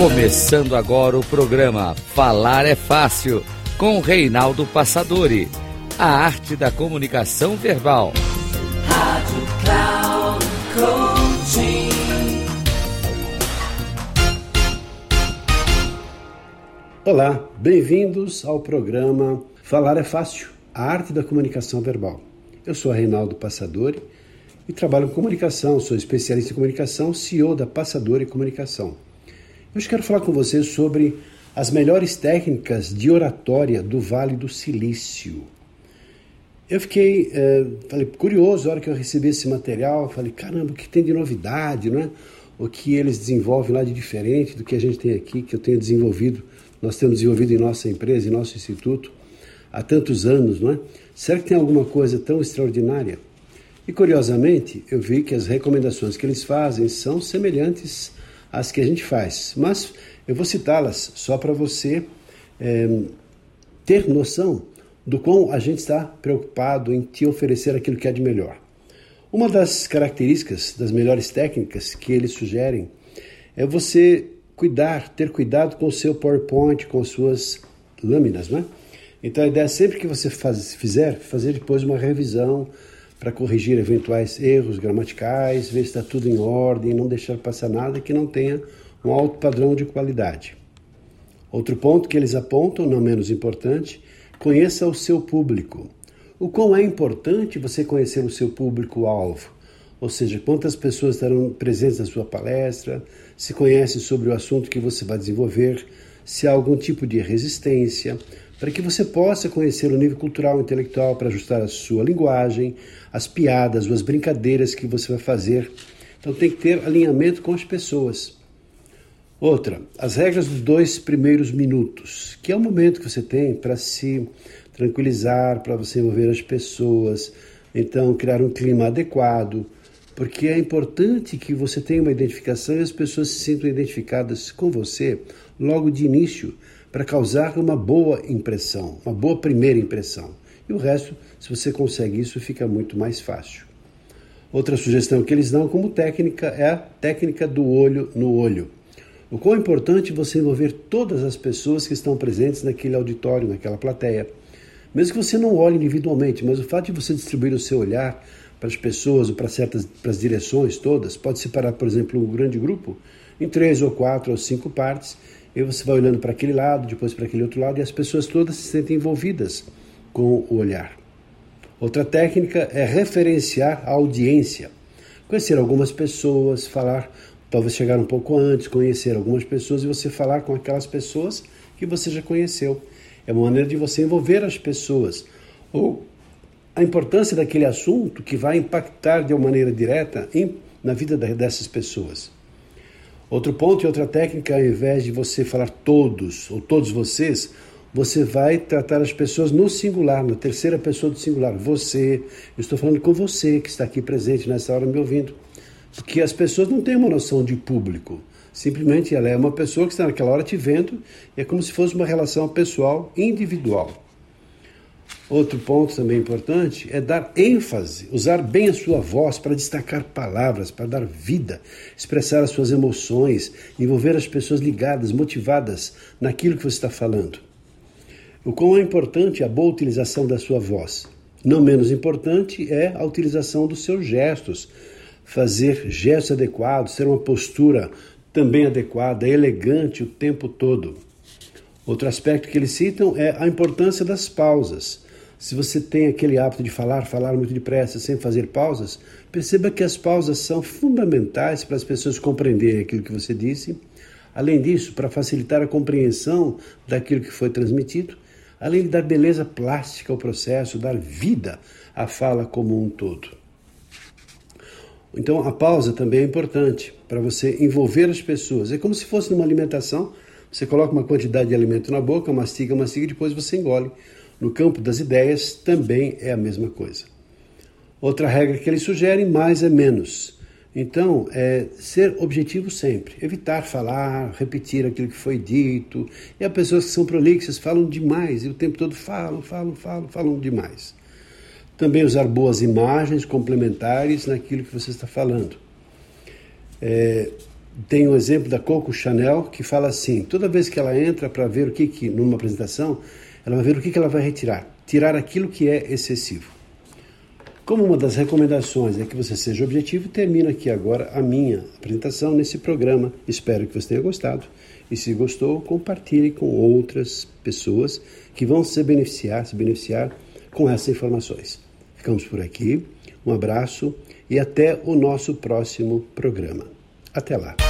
Começando agora o programa Falar é Fácil, com Reinaldo Passadori. A arte da comunicação verbal. Rádio Cloud Coaching. Olá, bem-vindos ao programa Falar é Fácil, a arte da comunicação verbal. Eu sou Reinaldo Passadori e trabalho com comunicação, sou especialista em comunicação, CEO da Passadori Comunicação. Hoje quero falar com você sobre as melhores técnicas de oratória do Vale do Silício. Eu fiquei é, falei, curioso na hora que eu recebi esse material, falei, caramba, o que tem de novidade, não é? O que eles desenvolvem lá de diferente do que a gente tem aqui, que eu tenho desenvolvido, nós temos desenvolvido em nossa empresa, em nosso instituto, há tantos anos, não é? Será que tem alguma coisa tão extraordinária? E curiosamente, eu vi que as recomendações que eles fazem são semelhantes as que a gente faz. Mas eu vou citá-las só para você é, ter noção do quão a gente está preocupado em te oferecer aquilo que é de melhor. Uma das características das melhores técnicas que eles sugerem é você cuidar, ter cuidado com o seu PowerPoint, com suas lâminas, né? Então a ideia é sempre que você faz, fizer, fazer depois uma revisão, para corrigir eventuais erros gramaticais, ver se está tudo em ordem, não deixar passar nada que não tenha um alto padrão de qualidade. Outro ponto que eles apontam, não menos importante, conheça o seu público. O quão é importante você conhecer o seu público-alvo, ou seja, quantas pessoas estarão presentes na sua palestra, se conhece sobre o assunto que você vai desenvolver, se há algum tipo de resistência, para que você possa conhecer o nível cultural e intelectual para ajustar a sua linguagem, as piadas, as brincadeiras que você vai fazer. Então tem que ter alinhamento com as pessoas. Outra, as regras dos dois primeiros minutos, que é o momento que você tem para se tranquilizar, para você envolver as pessoas, então criar um clima adequado, porque é importante que você tenha uma identificação e as pessoas se sintam identificadas com você logo de início, para causar uma boa impressão, uma boa primeira impressão. E o resto, se você consegue isso, fica muito mais fácil. Outra sugestão que eles dão como técnica é a técnica do olho no olho. O quão é importante você envolver todas as pessoas que estão presentes naquele auditório, naquela plateia. Mesmo que você não olhe individualmente, mas o fato de você distribuir o seu olhar para as pessoas ou para certas para as direções todas, pode separar, por exemplo, um grande grupo em três ou quatro ou cinco partes e você vai olhando para aquele lado, depois para aquele outro lado, e as pessoas todas se sentem envolvidas com o olhar. Outra técnica é referenciar a audiência. Conhecer algumas pessoas, falar, talvez chegar um pouco antes, conhecer algumas pessoas e você falar com aquelas pessoas que você já conheceu. É uma maneira de você envolver as pessoas. Ou a importância daquele assunto que vai impactar de uma maneira direta em, na vida dessas pessoas. Outro ponto e outra técnica, ao invés de você falar todos ou todos vocês, você vai tratar as pessoas no singular, na terceira pessoa do singular. Você, eu estou falando com você que está aqui presente nessa hora me ouvindo. Porque as pessoas não têm uma noção de público. Simplesmente ela é uma pessoa que está naquela hora te vendo e é como se fosse uma relação pessoal individual. Outro ponto também importante é dar ênfase, usar bem a sua voz para destacar palavras, para dar vida, expressar as suas emoções, envolver as pessoas ligadas, motivadas naquilo que você está falando. O quão é importante a boa utilização da sua voz. Não menos importante é a utilização dos seus gestos, fazer gestos adequados, ter uma postura também adequada, elegante o tempo todo. Outro aspecto que eles citam é a importância das pausas. Se você tem aquele hábito de falar, falar muito depressa, sem fazer pausas, perceba que as pausas são fundamentais para as pessoas compreenderem aquilo que você disse. Além disso, para facilitar a compreensão daquilo que foi transmitido, além de dar beleza plástica ao processo, dar vida à fala como um todo. Então, a pausa também é importante para você envolver as pessoas. É como se fosse numa alimentação, você coloca uma quantidade de alimento na boca, mastiga, mastiga e depois você engole. No campo das ideias também é a mesma coisa. Outra regra que eles sugerem, mais é menos. Então, é ser objetivo sempre, evitar falar, repetir aquilo que foi dito. E as pessoas que são prolixas falam demais e o tempo todo falam, falam, falam, falam demais. Também usar boas imagens complementares naquilo que você está falando. É, Tem um exemplo da Coco Chanel que fala assim: toda vez que ela entra para ver o que, que, numa apresentação, ela vai ver o que, ela vai retirar. Tirar aquilo que é excessivo. Como uma das recomendações é que você seja objetivo, termino aqui agora a minha apresentação nesse programa. Espero que você tenha gostado. E se gostou, compartilhe com outras pessoas que vão se beneficiar, se beneficiar com essas informações. Ficamos por aqui. Um abraço e até o nosso próximo programa. Até lá.